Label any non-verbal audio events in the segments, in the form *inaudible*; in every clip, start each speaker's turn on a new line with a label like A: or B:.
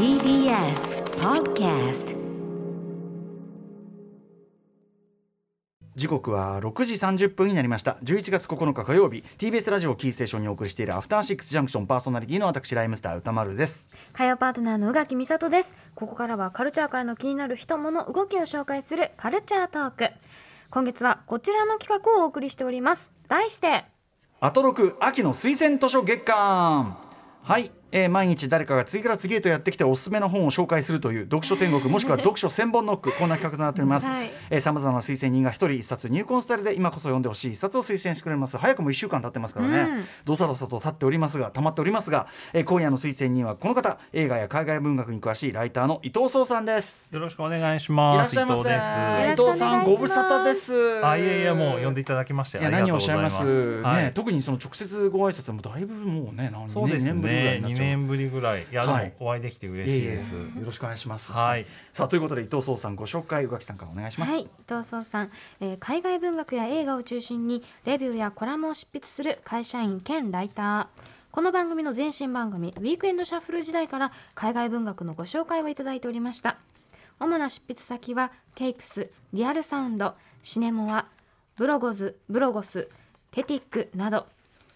A: TBS Podcast
B: 時刻は6時30分になりました。11月9日火曜日。TBS ラジオキーステーションにお送りしているアフターシックスジャンクション。パーソナリティの私ライムスター歌丸です。
C: 火曜パートナーの宇垣美里です。ここからはカルチャー界の気になる人物動きを紹介するカルチャートーク。今月はこちらの企画をお送りしております。題して。
B: アトロク秋の推薦図書月間。はい、えー毎日誰かが次から次へとやってきておすすめの本を紹介するという読書天国もしくは読書千本ノックこんな企画となっております、さまざまな推薦人が一人一冊入魂スタイルで今こそ読んでほしい一冊を推薦してくれます。早くも1週間経ってますからね、
C: うん。
B: どさどさと経っておりますが溜まっておりますが、えー今夜の推薦人はこの方。映画や海外文学に詳しいライターの伊藤壮さんです。
D: よろしくお願いし
B: い
D: ます。
B: らっしゃいませ。
D: 伊藤です。
B: 伊藤さんご無沙汰です。
D: あ、いやいや、もう呼んでいただきまして。
B: いや
D: ありがとうござい
B: 何をおっしゃいま
D: ます。す。は
B: ね、
D: い
B: 特にその直接ご挨拶もだいぶもうね何
D: そうです
B: 年ぶりぐらいに
D: ね。
B: なっちゃ
D: 年ぶりぐらい。いや、で
B: はい
D: も、お会いできて嬉
B: いえいえ
D: しいです。
B: よろしくお願いします。
D: はい。
B: さあということで伊藤壮さんご紹介宇垣さんからお願いします。
C: はい伊藤壮さん、えー海外文学や映画を中心にレビューやコラムを執筆する会社員兼ライターこの番組の前身番組ウィークエンドシャッフル時代から海外文学のご紹介をいただいておりました主な執筆先はケイクスリアルサウンドシネモアブロゴズブロゴステティックなど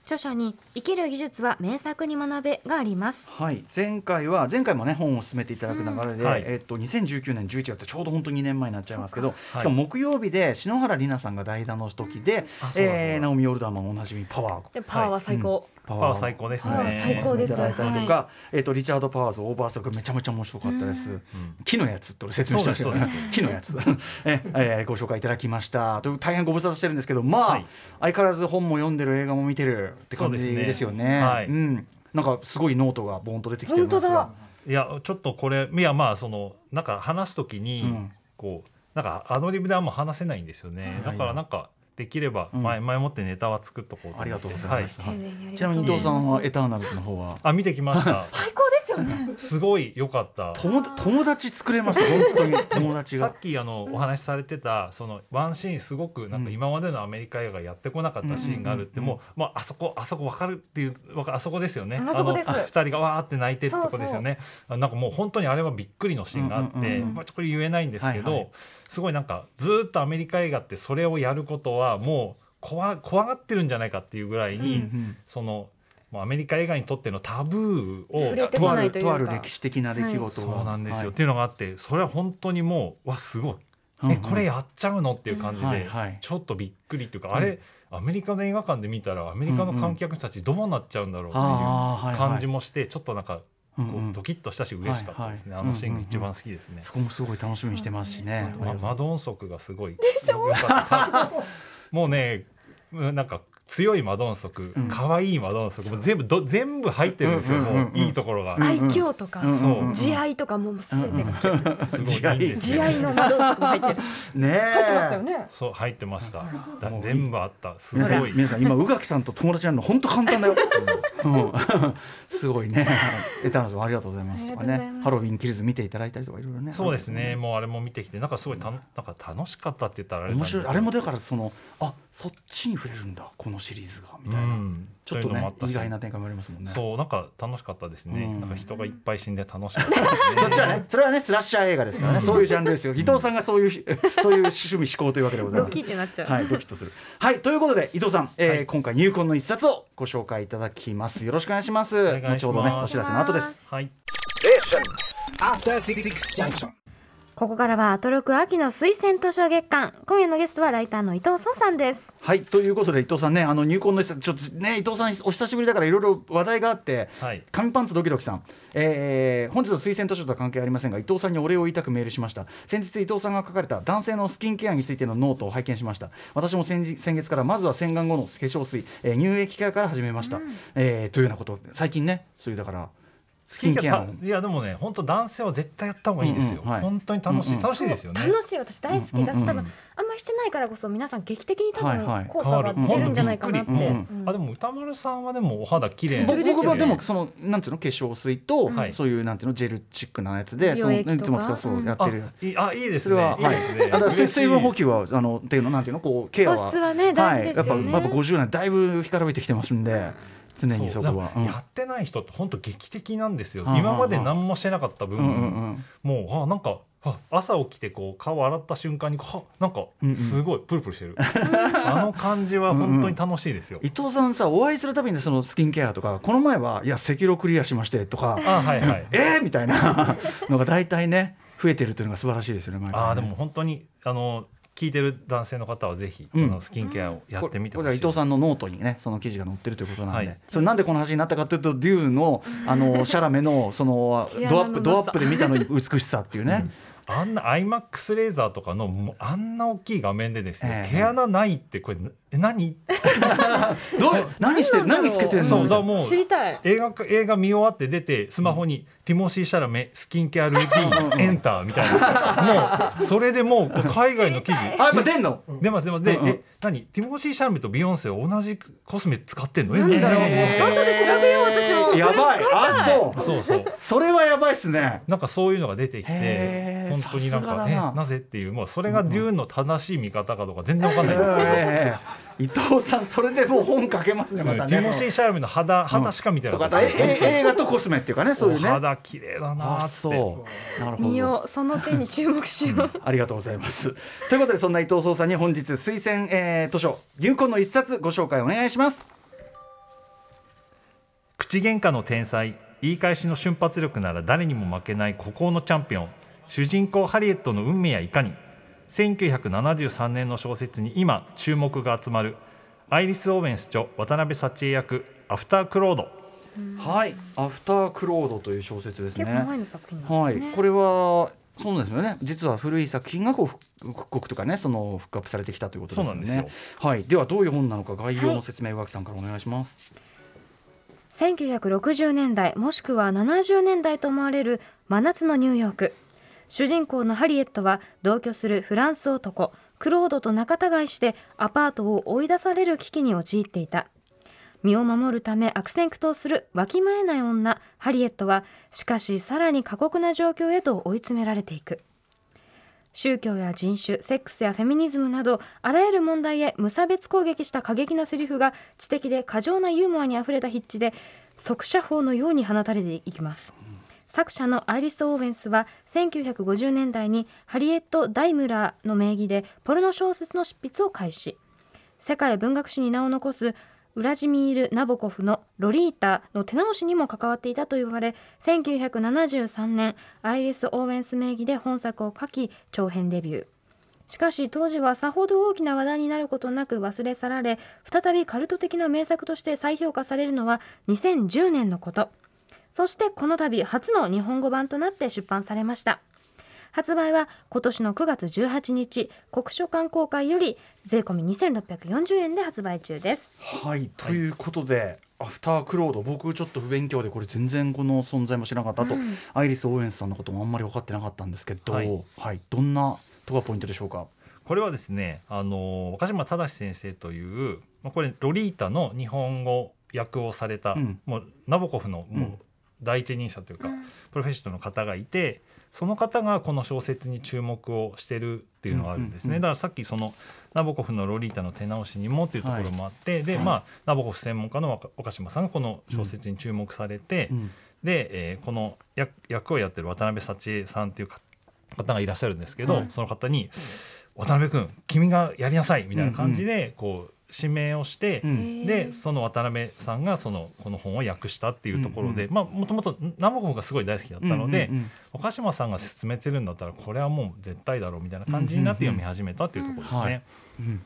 C: 著書に生きる技術は名作に学べがあります。
B: はい、前回は前回もね本を進めていただく流れで、
D: うんはい。
B: えっと2019年11月ちょうど本当2年前になっちゃいますけど、
D: か。
B: しかも木曜日で篠原里奈さんが代打の時で、
D: うなんだ
B: えー、ナオミヨルダーマンおなじみパワー。
C: でパワーは最高、
B: パ
D: パワー最高ですね。
C: 最高です
B: いただいたりとか、えっ、とリチャード・パワーズオーバーストックめちゃめちゃ面白かったです。木のやつって俺説明してましたよね
D: そうですそう。
B: 木のやつ *laughs* え、えーご紹介いただきました。と大変ご無沙汰してるんですけど、まあ、
D: はい
B: 相変わらず本も読んでる映画も見てるって感じ
D: です
B: よね。
D: はい
B: うん。なんかすごいノートがボーンと出てきてるんですが。
D: いや、ちょっとこれ、いや、まあ、その、なんか話すときに
B: うん、
D: こう、なんかアドリブであんま話せないんですよね。
B: はい
D: だから、なんか。できれば
B: うん。
D: 前前もってネタは作っとこうと思って。
B: ありがとうございます。
C: 丁寧にありがとうございます
B: ちなみに伊藤さんはエターナルズの方は？
D: あ見てきました。*laughs*
C: 最高ですよね。
D: すごい良かった。
B: 友友達作れます本当に。*laughs* 友達が。
D: さっ。きあのお話しされてたそのワンシーンすごくなんか今までのアメリカ映画やってこなかったシーンがあるってもうまああそこあそこ分かるっていうわかあそこですよね。
C: あそこです。
D: の二人がわーって泣いてるとこですよね。あなんかもう本当にあれはびっくりのシーンがあって、まあ、これ言えないんですけど、すごいなんかずーっとアメリカ映画ってそれをやることはもう怖怖がってるんじゃないかっていうぐらいに、
B: うんうん。
D: そのもうアメリカ映画にとってのタブーを
B: とある
C: と
B: ある歴史的な出来事が
D: そうなんですよ、
B: はい。
D: っていうのがあってそれは本当にもうわすごい、
B: うんうん。
D: えこれやっちゃうのっていう感じで、
B: はいはい。
D: ちょっとびっくりっていうか、
B: うん
D: あれアメリカの映画館で見たらアメリカの観客たちどうなっちゃうんだろうっていう感じもしてちょっとなんかこ
B: うんうん。
D: うドキッとしたし嬉しかったですね、
B: はいはい。
D: あのシーンが一番好きですね。
B: そこもすごい楽しみにしてますしね。
D: まマドンソクがすごい。良 *laughs* かった。もうねうんなんか強いマドンソク
B: うん。
D: 可愛いマドンソクもう全部ど全部入ってるんですよ、
B: うんうんうんうん
D: もういいところが、
B: うん
C: 愛嬌とか、
B: うんうんうん。うん
C: 慈愛とかもうすべ
D: いいいんです
C: 慈
D: よ
C: 愛の窓とかも入ってる。
B: ねえ。
C: 入ってましたよね。
D: そう入ってました。だ
B: もう
D: 全部あった。す
B: 皆さ
D: ごい
B: ん皆さん今宇垣さんと友達になるの本当簡単だよ。うん。*laughs* すごいね。エターナルズもありがとうございます。
C: とうございます。
B: ねハロウィンキルズ見ていただいたりとかいろいろね。
D: そうですね、もうあれも見てきてなんかすごいたのなんか楽しかったって言ったらあれ
B: 面白い。あれもだからそのあそっちに触れるんだこのシリーズがみたいな、
D: うん
B: ちょっとね意外な展開もありますもんね。
D: そうなんか楽しかったですね、
B: うん
D: なんか人がいっぱい死んで楽しかったね
B: そっちはね、それはね、スラッシャー映画ですからね、そういうジャンルですよ。伊藤さんがそういう、*laughs* そういう趣味思考というわけでござい
C: ド
B: ます。
C: キってなっちゃう、
B: はい、ドキッとする。はい、ということで、伊藤さん、えー
D: はい
B: 今回入魂の一冊をご紹介いただきます。よろしくお願いします。
D: 願いします
B: 後ほどね、お知らせの後です。
D: はい
E: After Six Junction.
C: ここからはアトロク秋の推薦図書月間。今夜のゲストはライターの伊藤聡さんです。
B: はい、ということで、伊藤さんね、あの入魂のちょっとね、伊藤さん、お久しぶりだから、いろいろ話題があって。
D: はい。
B: 紙パンツドキドキさん、えー本日の推薦図書とは関係ありませんが伊藤さんにお礼を言いたくメールしました。先日伊藤さんが書かれた男性のスキンケアについてのノートを拝見しました。私も先日先月からまずは洗顔後の化粧水、えー乳液ケアから始めました、えーというようなこと。最近ねそういうだからスキンケアの。
D: いやでもね本当男性は絶対やった方がいいですよ、
B: うんうんはい。
D: 本当に楽しい、
B: うんうん。
D: 楽しいですよね。
C: 楽しい私大好きだし、
B: うんうんうん。
C: 多分あんまりしてないからこそ皆さん劇的に多分効果が出るんじゃないかなって、
B: 変わる。
C: うん
D: あでも歌丸さんはでもお肌綺麗
B: 僕僕はでも
D: す
B: そのなんていうの化粧水と、
D: はい。
B: そういうなんていうのジェルチックなやつで
C: 美
B: そのいつも使うそうやってる、
D: あいいあいいです
B: それは、
D: ね。い。いですね。
B: あだから水分補給はあのっていうのなんていうのこうケアは。
C: 保湿はね大事ですよね。
B: はい、やっぱやっぱ50年だいぶ干からびてきてますんで常にそこは。
D: うだやってない人って本当劇的なんですよ、
B: うん
D: 今まで何もしてなかった分、
B: うんうんうん。
D: もうあなんかあ朝起きてこう顔洗った瞬間にはなんか
B: うんうん。
D: すごいプルプルしてる、*laughs* あの感じは本当に楽しいですよ、
B: 伊藤さんさお会いするたびにそのスキンケアとかこの前はいや赤色クリアしましてとか
D: あはいはい。*laughs*
B: えーみたいなのが大体ね増えてるというのが素晴らしいですよねね。
D: あーでも本当にあの聞いてる男性の方はぜひ、
B: うん。
D: このスキンケアをやってみてほしい
B: これこれは伊藤さんのノートにねその記事が載ってるということなんで、
D: はい。
B: それなんでこの話になったかというとデューンのあの *laughs* シャラメのそのドアップドアップで見たの美しさっていうね、
D: あんな IMAX レーザーとかのもうあんな大きい画面でですよ、
B: ええ。
D: 毛穴ないってこれえ何？*laughs*
B: どう *laughs* 何して何つけてんの？
D: そうもう
C: 知りたい。
D: 映画か映画見終わって出てスマホにティモシー・シャラメスキンケアルーティーンエンターみたいな。*laughs* もうそれでもう海外の記事。
B: あやっぱ出んの？
D: 出ます出ます。で、
B: うんうん。
D: え何？ティモシー・シャラメとビヨンセは同じコスメ使ってんの？え
C: なんだろう、
B: えー。
C: 後で調べよう私も。
B: やばい。あそう。
D: そうそう。
B: それはやばいっすね。
D: なんかそういうのが出てきて本当になんか
B: な
D: えな。ぜっていうもうそれがデューンの正しい見方かどうか全然わかんない。んですけど、
B: ええ。伊藤さんそれでもう本書けますねまたね。
D: ティモシー・シャラメの肌肌しか見てなかった、
B: とかええ映画とコスメっていうかねそういうね。
D: お肌綺麗だなって。
B: そう。なるほど。
C: 見ようその点に注目しよう。
B: ありがとうございます。ということでそんな伊藤壮さんに本日推薦、えー図書入魂の一冊ご紹介お願いします。
D: 口喧嘩の天才言い返しの瞬発力なら誰にも負けない孤高のチャンピオン主人公ハリエットの運命やいかに1973年の小説に今注目が集まるアイリス・オーウェンス著渡辺幸恵役アフター・クロード
B: はい、アフタークロードという小説ですね。
C: 結構前の作品なんですね、
B: はい、これはそうですよね。実は古い作品がこう復復刻とかね、そのフックアップされてきたということですよね。
D: そうなんで
B: はい、ではどういう本なのか概要の説明、宇垣さんからお願いします。
C: 1960年代もしくは70年代と思われる真夏のニューヨーク主人公のハリエットは同居するフランス男クロードと仲違いしてアパートを追い出される危機に陥っていた。身を守るため悪戦苦闘するわきまえない女ハリエットはしかしさらに過酷な状況へと追い詰められていく。宗教や人種セックスやフェミニズムなどあらゆる問題へ無差別攻撃した過激なセリフが知的で過剰なユーモアにあふれた筆致で速射砲のように放たれていきます。作者のアイリス・オーウェンスは1950年代にハリエット・ダイムラーの名義でポルノ小説の執筆を開始。世界文学史に名を残すウラジミール・ナボコフの「ロリータ」の手直しにも関わっていたと言われ1973年アイリス・オーウェンス名義で本作を書き長編デビュー。しかし当時はさほど大きな話題になることなく忘れ去られ再びカルト的な名作として再評価されるのは2010年のこと。そしてこの度初の日本語版となって出版されました。発売は今年の9月18日国書館公開より税込み2640円で発売中です。
B: はい、ということで。アフタークロード僕ちょっと不勉強でこれ全然この存在も知らなかったあと、
C: うん。
B: アイリス・オーエンスさんのこともあんまり分かってなかったんですけど、は
D: はいい
B: どんなとこがポイントでしょうか？
D: これはですねあの若島正先生というまあこれロリータの日本語訳をされた、
B: うん。
D: もうナボコフの
B: うん。
D: もう第一人者というか、プロフェッショナルの方がいてその方がこの小説に注目をしてるっていうのがあるんですね、だからさっきそのナボコフの「ロリータ」の手直しにもっていうところもあって、で、
B: はい。
D: まあナボコフ専門家の若岡島さんがこの小説に注目されて、
B: うん。
D: で、えーこの役役をやってる渡辺幸恵さんっていうか方がいらっしゃるんですけど、
B: はい。
D: その方に「渡辺君君がやりなさい」みたいな感じでこう指名をして、
B: うん。
D: でその渡辺さんがそのこの本を訳したっていうところで、
B: うん。
D: まあもともと南北がすごい大好きだったので、
B: うんうん
D: 岡島さんが進めてるんだったらこれはもう絶対だろうみたいな感じになって読み始めたっていうところですね。
B: はい。うん。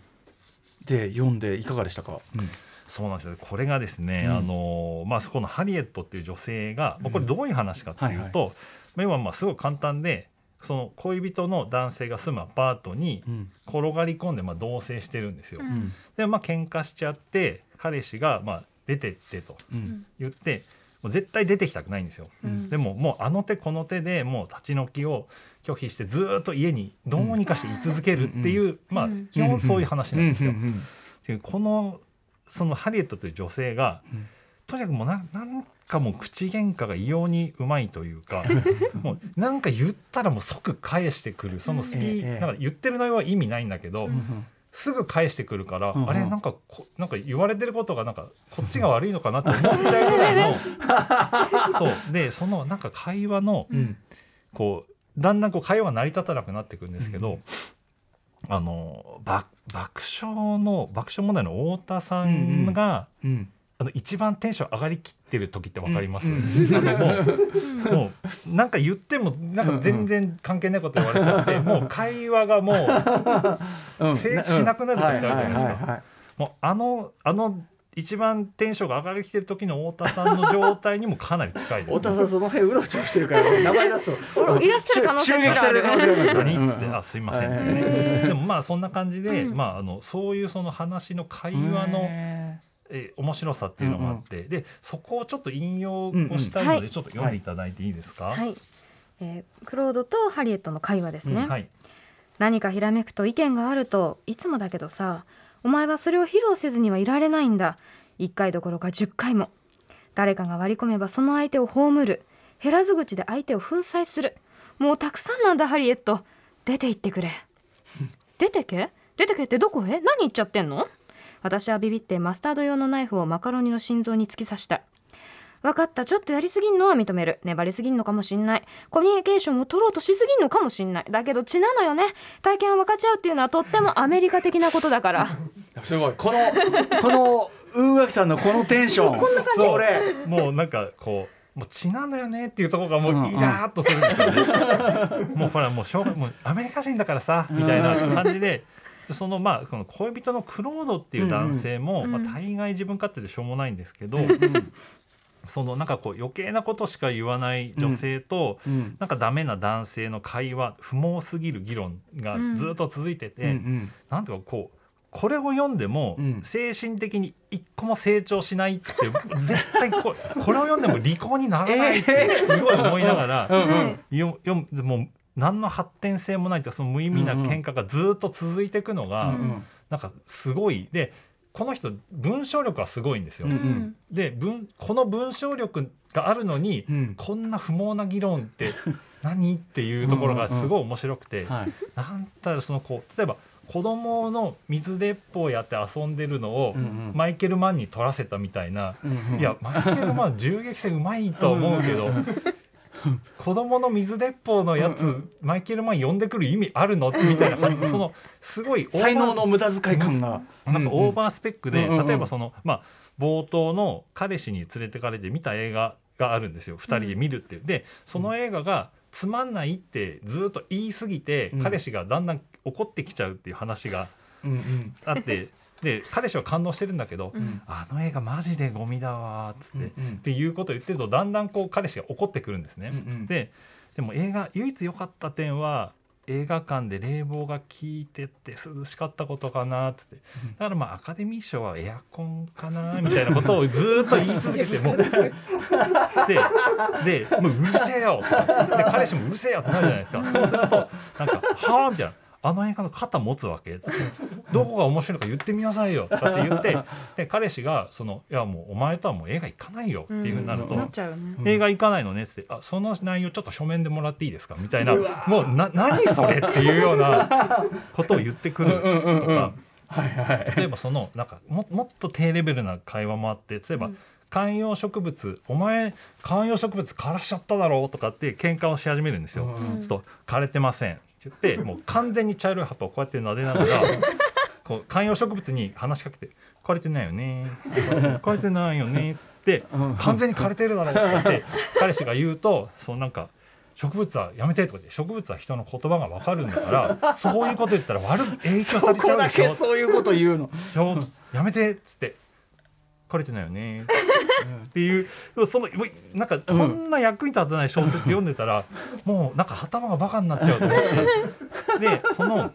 B: で読んでいかがでしたか？うん。
D: そうなんですよ。これがですね、
B: うん。
D: あのまあ、そこのハリエットっていう女性が、まあこれどういう話かっていうと、まあ要はまあすごい簡単でその恋人の男性が住むアパートに
B: うん。
D: 転がり込んでまあ同棲してるんですよ。
C: うん。
B: うん
D: でまあ喧嘩しちゃって彼氏がまあ出てってと
B: うん。
D: 言ってもう絶対出てきたくないんですよ。
C: うん。
D: でももうあの手この手でもう立ち退きを拒否してずーっと家にどうにかして居続けるっていう、まあ
C: うん。
D: 基本そういう話なんですよ。このそのハリエットという女性が、
B: うん。
D: とにかくもうななんかもう口喧嘩が異様にうまいというか *laughs* もうなんか言ったらもう即返してくるそのスピー、
B: ええ
D: なんか言ってる内容は意味ないんだけど、
B: うんうん。
D: すぐ返してくるから、
B: うんうん。
D: あれなんかこなんか言われてることがなんかこっちが悪いのかなって思っちゃうぐらいの *laughs* そう。でそのなんか会話の
B: うん。
D: こうだんだんこう会話が成り立たなくなっていくんですけど、あの爆爆笑の爆笑問題の太田さんが、
B: うん
D: あの一番テンション上がりきってる時ってわかります、
B: うん。
D: あのもうもうなんか言ってもなんか全然関係ないこと言われちゃって、もう会話がもう
B: うん。
D: 成立しなくなる時あるじゃないですか。もうあのあの一番テンションが上がりきてる時の太田さんの状態にもかなり近いです。
B: 太田さんその辺うろちょろしてるから名前出すと。
C: いらっしゃる可能性
B: 襲撃される可能性がありますから
D: 何っつって、
B: うん。
D: あすいません、
B: はい。
D: でもまあそんな感じで、
C: うん。
D: まああのそういうその話の会話の、
B: へ
D: え面白さっていうのがあって、でそこをちょっと引用をしたい
C: うんうん。
D: のでちょっと読んでいただいていいですか、
A: はい、えークロードとハリエットの会話ですね、
D: はい。
A: 何かひらめくと意見があるといつもだけどさお前はそれを披露せずにはいられないんだ。1回どころか10回も。誰かが割り込めばその相手を葬る。減らず口で相手を粉砕する。もうたくさんなんだハリエット。出て行ってくれ。*laughs* 出てけ？出てけってどこへ？何言っちゃってんの？私はビビってマスタード用のナイフをマカロニの心臓に突き刺した。分かったちょっとやりすぎんのは認める。粘りすぎんのかもしんない。コミュニケーションを取ろうとしすぎんのかもしんない。だけど血なのよね。体験を分かち合うっていうのはとってもアメリカ的なことだから。*laughs*
B: すごい。このこの宇垣さんのこのテンション。こんな感じ。
D: もうなんかこうもう血なんだよねっていうところがも
B: うんう
D: うん。イラーっとするんですよね。*laughs* もうほらもうしょもうアメリカ人だからさみたいな感じで。でそのまあこの恋人のクロードっていう男性も、まあ、大概自分勝手でしょうもないんですけど、そのなんかこう余計なことしか言わない女性と、
B: うん
D: なんかダメな男性の会話不毛すぎる議論がずっと続いてて、
B: うんうん。
D: なんていうかこうこれを読んでも
B: うん。
D: 精神的に一個も成長しないって絶対ここれを読んでも利口にならないってすごい思いながら、
B: うんうん。
D: もう何の発展性もないというかその無意味な喧嘩がずっと続いていくのが、
B: うんうん。
D: なんかすごい。でこの人文章力はすごいんですよ。
B: うんうん。
D: で文この文章力があるのに、
B: うん。
D: こんな不毛な議論って *laughs* 何っていうところがすごい面白くて、
B: はい。
D: なんだろうそのこう例えば子供の水鉄砲やって遊んでるのを、
B: うんうん。
D: マイケル・マンに取らせたみたいな、
B: うんうん。
D: いやマイケル・マン銃撃戦うまいとは思うけど、*laughs* 子供の水鉄砲のやつ、
B: うんう
D: マイケル・マン呼んでくる意味あるの？みたいな感じでそのすごい
B: 才能の無駄遣い感が。
D: なんかオーバースペックで、
B: うんうん
D: 例えばその、まあ、冒頭の彼氏に連れてかれて見た映画があるんですよ。2人で見るっていう。でその映画がつまんないってずっと言い過ぎて、
B: うん。
D: 彼氏がだんだん怒ってきちゃうっていう話が
B: うんうん。
D: あってで彼氏は感動してるんだけど、
B: ん。
D: あの映画マジでゴミだわーっつって、
B: うんうん。
D: っていうことを言ってるとだんだんこう彼氏が怒ってくるんですね。
B: うんうん。
D: ででも映画唯一良かった点は映画館で冷房が効いてて涼しかったことかなっつって。だからまあアカデミー賞はエアコンかなみたいなことをずーっと言い続けても。*laughs* うででもううるせえよ。で彼氏もうるせえよってなるじゃないですか。そうするとなんか「はあ?」みたいな。あの映画の肩持つわけ。つってどこが面白いのか言ってみなさいよ。とかって言ってで彼氏がその「いやもうお前とはもう映画行かないよ」っていうふうになると、映画行かないのねっつってあその内容ちょっと書面でもらっていいですかみたいな。もうな何それっていうようなことを言ってくると
B: うんうんうん。
D: か。
B: はいはい。
D: 例えばそのなんかももっと低レベルな会話もあって例えば、観葉植物お前観葉植物枯らしちゃっただろうとかって喧嘩をし始めるんですよ。
B: うん
D: と枯れてませんって言ってもう完全に茶色い葉っぱをこうやって撫でながら *laughs* こう観葉植物に話しかけて「枯れてないよね」「枯れてないよね」って
B: うん
D: 完全に枯れてるだろうって彼氏が言うとそのなんか植物はやめてとか言って植物は人の言葉が分かるんだからそういうこと言ったら悪い影響されちゃうでしょ
B: けそういうこと言うの。
D: やめてっつって枯れてないよね。*laughs* っていうそのもうなんかこんな役に立たない小説読んでたら、*laughs* もうなんか頭がバカになっちゃうと思ってでその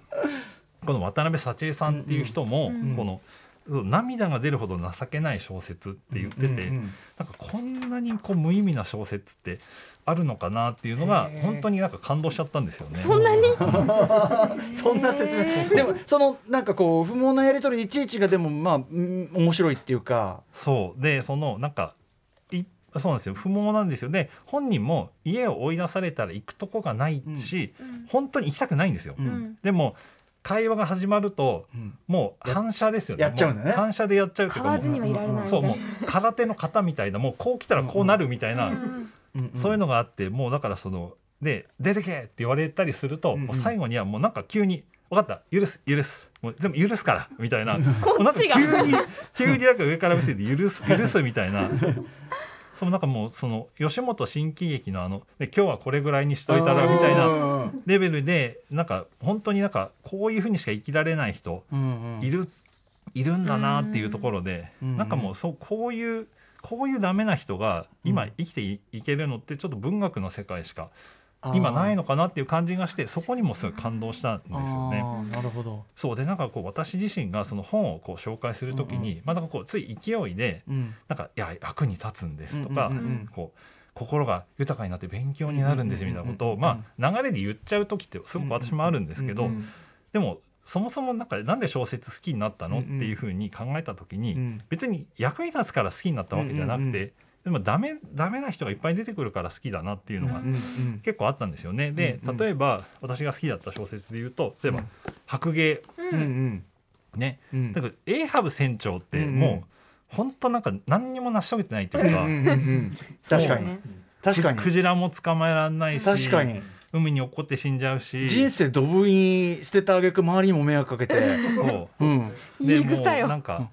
D: この渡辺幸恵さんっていう人も、
B: ん。
D: この涙が出るほど情けない小説って言ってて、
B: うんうん
D: なんかこんなにこう無意味な小説ってあるのかなっていうのが本当になんか感動しちゃったんですよね。
C: そんなに？*laughs*
B: そんな説明。でもそのなんかこう不毛なやり取りいちいちがでもまあうん面白いっていうか。
D: そう。でそのなんかいそうなんですよ。不毛なんですよで本人も家を追い出されたら行くとこがないし、本当に行きたくないんですよ。
B: うん。
D: でも会話が始まると
B: うん。
D: もう反射ですよね。
B: やっちゃうんだよね。
D: も反射でやっちゃうっていうか
C: 買わずにはいられないみた
D: そ
C: いうな
D: もう空手の型みたいなもうこう来たらこうなるみたいな、
C: うん
B: うん
D: そういうのがあってもうだからそので出てけって言われたりすると、
B: うんうん。
D: もう最後にはもうなんか急に「分かった許す許す。もう全部許すから」みたいな。*laughs*
C: こ
D: もう *laughs* なんか
C: っちが
D: 急に急になんか上から見せて許す許すみたいな。そのなんかもうその吉本新喜劇のあので今日はこれぐらいにしといたらみたいな
B: な
D: レベルでなんか本当になんかこういうふうにしか生きられない人いるいるんだなっていうところで
B: うん
D: なんかもうそうこういうこういうダメな人が今
B: うん
D: 生きていいけるのってちょっと文学の世界しか今ないのかなっていう感じがしてそこにもすごい感動したんですよね。
B: なるほど、
D: そう。でなんかこう私自身がその本をこう紹介するときに、まあなんかこうつい勢いで
B: うん、
D: なんかいや役に立つんですとか、
B: うんうんうん
D: こう心が豊かになって勉強になるんですみたいなことを、
B: うんうん
D: まあ流れで言っちゃう時ってすごく私もあるんですけど、
B: うんうん
D: でもそもそもなんかなんで小説好きになったの、
B: うんうん
D: っていうふうに考えた時に、
B: うん
D: 別に役に立つから好きになったわけじゃなくて、
B: うんうんうん
D: でもダメダメな人がいっぱい出てくるから好きだなっていうのが結構あったんですよね。で
B: うんうん。
D: 例えば私が好きだった小説で言うと例えば
B: うん「
D: 白芸
B: うんうん」
D: ね。
B: うん。
D: だからエイハブ船長ってもう本当なんか何にも成し遂げてないというか、
B: 確かに。
C: ね
B: 確かに。
D: クジラも捕まえられないし
B: 確かに。
D: 海に落っこって死んじゃうし。
B: 人生ドブに捨てたあげく周りにも迷惑かけて。
D: そう。
B: うん。
D: でもなんか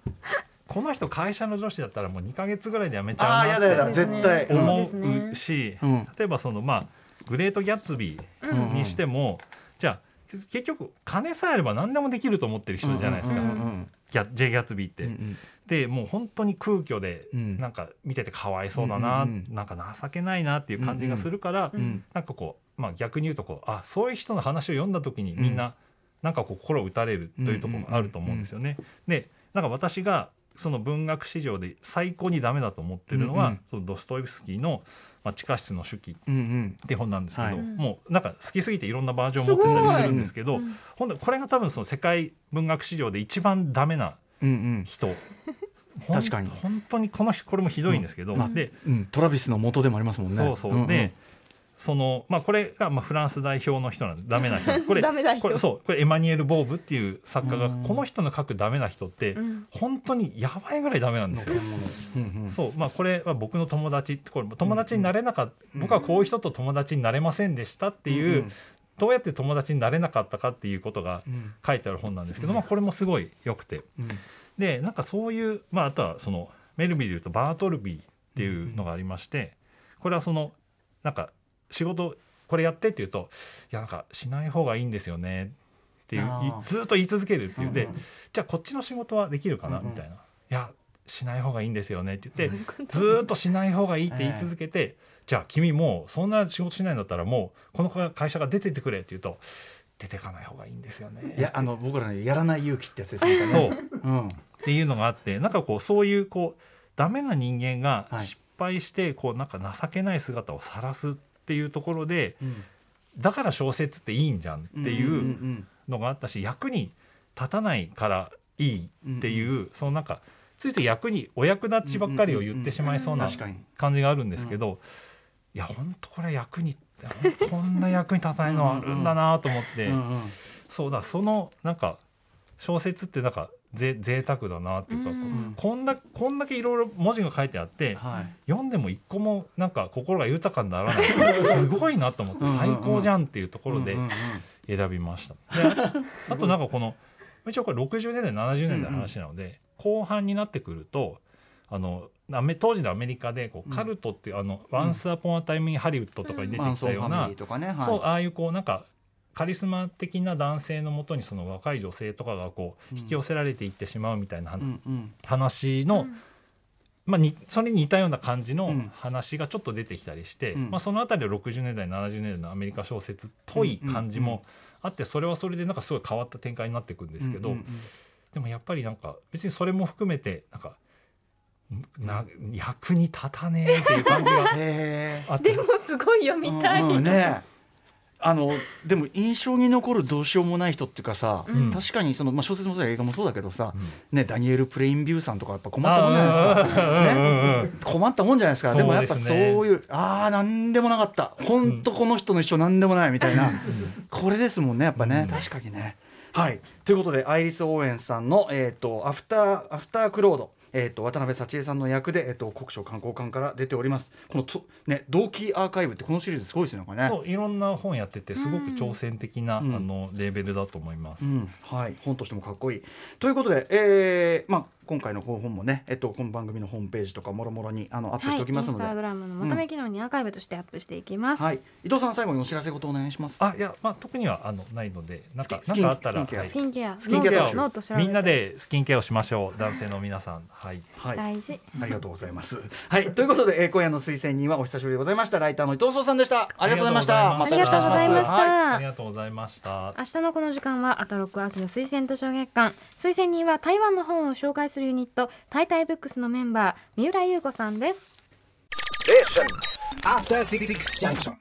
D: この人会社の女子だったらもう2か月ぐらいで辞めちゃう
B: ああやだやだ
D: なって
B: 絶対。
D: 思うし
B: うん。
D: 例えばそのまあグレート・ギャッツビーにしてもじゃあ結局金さえあれば何でもできると思ってる人じゃないですか、
B: うんうん
D: ギャ J・ ギャッツビーって。
B: うんうん
D: でもう本当に空虚で
B: うん
D: なんか見ててかわいそうだな、
B: うんうんうん。
D: なんか情けないなっていう感じがするから、
B: うん
D: なんかこう、まあ、逆に言うとこうあそういう人の話を読んだ時にみんな、なんかこう心を打たれるというところがあると思うんですよね。でなんか私がその文学史上で最高にダメだと思ってるのは、
B: うんうん。
D: そのドストエフスキーの「まあ、地下室の手記」
B: うんうん。
D: って本なんですけど、
B: はい。
D: もうなんか好きすぎていろんなバージョンを持ってたりするんですけど
C: うん。
D: ほんとこれが多分その世界文学史上で一番ダメな
B: うん
D: 人。*laughs* ほん
B: 確かに。
D: 本当にこの人これもひどいんですけど、
B: うん。
D: で
B: うん。トラビスの元でもありますもんね。
D: そうそう、
B: んん。
D: でそのまあこれがまあフランス代表の人なんですダメな人なんです。これ *laughs*
C: ダメな人。
D: これそうこれエマニュエル・ボーブっていう作家が
B: うん。
D: この人の書くダメな人って
C: うん。
D: 本当にやばいぐらいダメなんですよ。
B: うんうん。
D: そうまあこれは僕の友達これ友達になれなかった、僕はこういう人と友達になれませんでしたっていう、どうやって友達になれなかったかっていうことが
B: うん。
D: 書いてある本なんですけど、まあ、これもすごい良くて。
B: うん。
D: でなんかそういう、まあ、あとはそのメルビーでいうとバートルビーっていうのがありましてこれはそのなんか仕事これやってって言うといやなんかしない方がいいんですよね。っていうずっと言い続けるって言って、
B: うんうん。
D: じゃあこっちの仕事はできるかな？
B: うんうん
D: みたいな、いやしない方がいいんですよねって言ってずーっとしない方がいいって言い続けて、じゃあ君もうそんな仕事しないんだったらもうこの会社が出てってくれって言うと出てかない方がいいんですよね。
B: いやあの僕らねやらない勇気ってやつですよ
D: そう。
B: ねうん。
D: っていうのがあってなんかこうそういうこうダメな人間が
B: はい。
D: 失敗してこうなんか情けない姿を晒すっていうところで
B: うん。
D: だから小説っていいんじゃんってい
B: ん
D: うんのがあったし役に立たないからいいっていうそのなんかついつい役にお役立ちばっかりを言ってしまいそうな感じがあるんですけどいや本当これ役にほんとこんな役に立たないのあるんだなと思って。そうだそのなんか小説ってなんかぜ贅沢だなっていうか、
C: うん。
D: こんなこんだけいろいろ文字が書いてあって
B: はい。
D: 読んでも一個もなんか心が豊かにならない。*laughs* すごいなと思って
B: うんうんうん。
D: 最高じゃんっていうところで
B: うんうんうん。
D: 選びました。*laughs* でああとなんかこの一応これ60年代70年代の話なので、後半になってくるとあの当時のアメリカでこうカルトっていう、あの「ワンス・アポン・ア・タイム・イン・ハリウッド」とかに出てきたような、ファ
B: ミリーとかね。はい。
D: そうああいうこうなんかカリスマ的な男性のもとにその若い女性とかがこう
B: うん。
D: 引き寄せられていってしまうみたいなは
B: うんうん。
D: 話の、まあ、にそれに似たような感じの
B: うん。
D: 話がちょっと出てきたりして、
B: うん。
D: まあ、そのあたりは60年代70年代のアメリカ小説っぽい感じもあってそれはそれでなんかすごい変わった展開になっていくんですけど、
B: うんうん
D: でもやっぱりなんか別にそれも含めてなんかな役に立たねえっていう感じが *laughs*
B: へ
D: あって。
C: でもすごい読みたい、
B: うんうんねあのでも印象に残るどうしようもない人っていうかさ、
D: うん。
B: 確かにその、まあ、小説もそうだ映画もそうだけどさ、
D: うん。
B: ね、ダニエル・プレインビューさんとかやっぱ困ったもんじゃないですか、ね、困ったもんじゃないですか。でもやっぱそういうああなんでもなかった。本当この人の一生なんでもないみたいな、これですもんねやっぱね、
D: うん。
B: 確かにね。はい、ということでアイリス・オーエンさんの、えー、とアフターアフタークロードえー、と渡辺幸恵さんの役で、えー、と国書観光館から出ております。このと、ね、同期アーカイブってこのシリーズすごいですねこれね。
D: そういろんな本やっててすごく挑戦的な、
B: うん。
D: あのレーベルだと思います。
B: うん。はい、本としてもかっこいい。ということで、えーまあ、今回の本もね、えっと、この番組のホームページとかもろもろにあのアップしておきますので、はい
C: インスタグラムのまとめ機能にアーカイブとしてアップしていきます、
B: 伊藤さん最後にお知らせことお願いします。
D: あいやまあ特にはあのないのでなんかなんかあったら
B: スキンケア。
D: はい。
C: スキンケア。ノート調べて。
D: みんなでスキンケアをしましょう。男性の皆さんはい。
B: はい、
C: 大事
B: ありがとうございます。はい、ということで、えー、今夜の推薦人はお久しぶりでございました。ライターの伊藤壮さんでした。ありがとうございました。
D: あ
C: りがとうございました
B: は
D: ありがとうございました。
C: 明日のこの時間はアトロック秋の推薦図書月間推薦人は台湾の本を紹介するユニットタイタイブックスのメンバー三浦優子さんです
E: Station. After Six Junction.